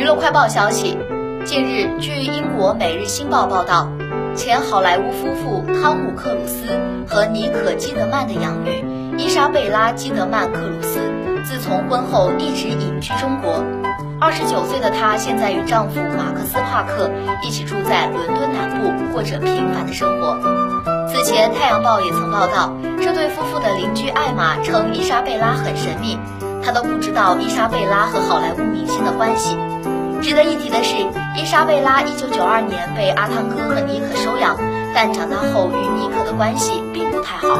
娱乐快报消息，近日，据英国《每日星报》报道，前好莱坞夫妇汤姆·克鲁斯和妮可·基德曼的养女伊莎贝拉·基德曼·克鲁斯，自从婚后一直隐居中国。二十九岁的她现在与丈夫马克思·帕克一起住在伦敦南部，过着平凡的生活。此前，《太阳报》也曾报道，这对夫妇的邻居艾玛称伊莎贝拉很神秘，她都不知道伊莎贝拉和好莱坞明星的关系。值得一提的是，伊莎贝拉一九九二年被阿汤哥和尼克收养，但长大后与尼克的关系并不太好。